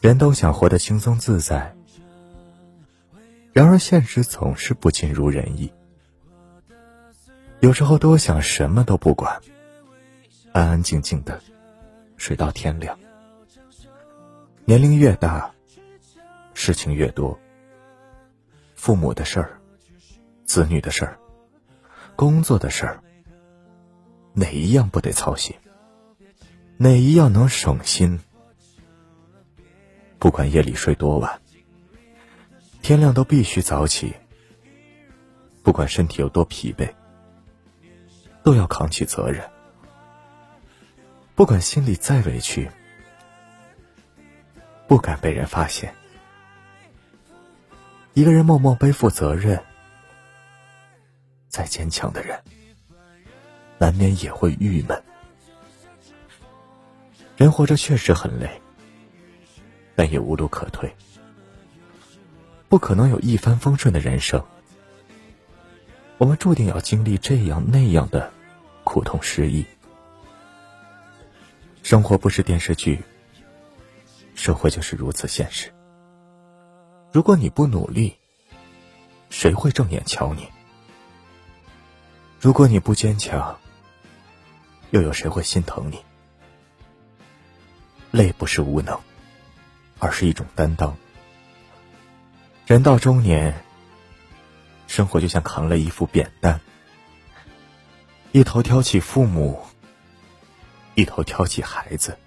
人都想活得轻松自在，然而现实总是不尽如人意。有时候多想什么都不管，安安静静的睡到天亮。年龄越大，事情越多，父母的事儿、子女的事儿、工作的事儿，哪一样不得操心？哪一样能省心？不管夜里睡多晚，天亮都必须早起。不管身体有多疲惫。都要扛起责任，不管心里再委屈，不敢被人发现。一个人默默背负责任，再坚强的人，难免也会郁闷。人活着确实很累，但也无路可退，不可能有一帆风顺的人生。我们注定要经历这样那样的苦痛失意。生活不是电视剧，社会就是如此现实。如果你不努力，谁会正眼瞧你？如果你不坚强，又有谁会心疼你？累不是无能，而是一种担当。人到中年。生活就像扛了一副扁担，一头挑起父母，一头挑起孩子。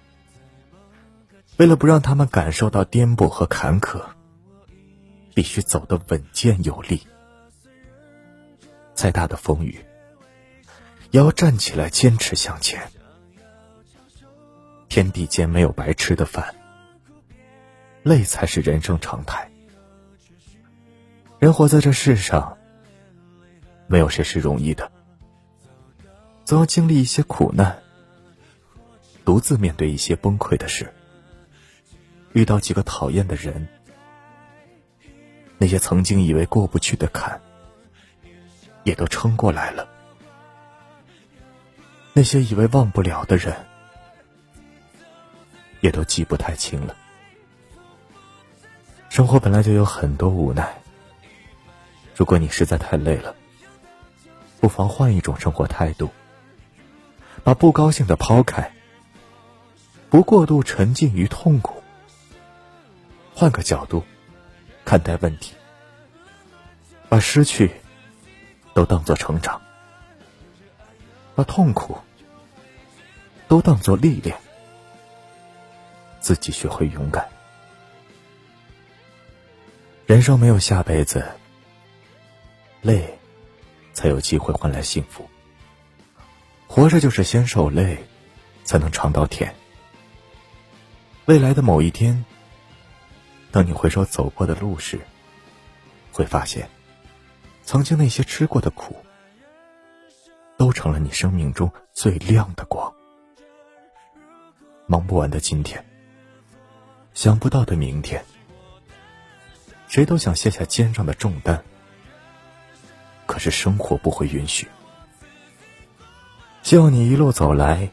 为了不让他们感受到颠簸和坎坷，必须走得稳健有力。再大的风雨，也要站起来坚持向前。天地间没有白吃的饭，累才是人生常态。人活在这世上，没有谁是容易的，总要经历一些苦难，独自面对一些崩溃的事，遇到几个讨厌的人，那些曾经以为过不去的坎，也都撑过来了；那些以为忘不了的人，也都记不太清了。生活本来就有很多无奈。如果你实在太累了，不妨换一种生活态度，把不高兴的抛开，不过度沉浸于痛苦，换个角度看待问题，把失去都当作成长，把痛苦都当作历练，自己学会勇敢。人生没有下辈子。累，才有机会换来幸福。活着就是先受累，才能尝到甜。未来的某一天，当你回首走过的路时，会发现，曾经那些吃过的苦，都成了你生命中最亮的光。忙不完的今天，想不到的明天，谁都想卸下肩上的重担。可是生活不会允许。希望你一路走来，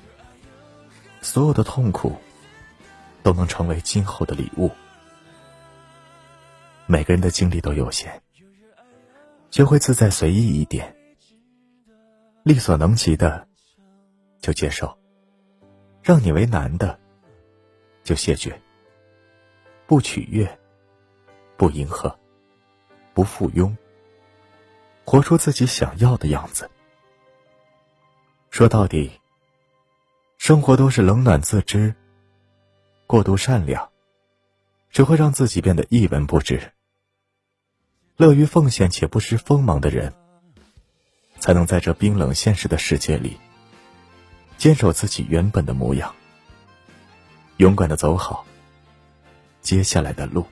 所有的痛苦都能成为今后的礼物。每个人的精力都有限，学会自在随意一点，力所能及的就接受，让你为难的就谢绝。不取悦，不迎合，不附庸。活出自己想要的样子。说到底，生活都是冷暖自知。过度善良，只会让自己变得一文不值。乐于奉献且不失锋芒的人，才能在这冰冷现实的世界里，坚守自己原本的模样，勇敢的走好接下来的路。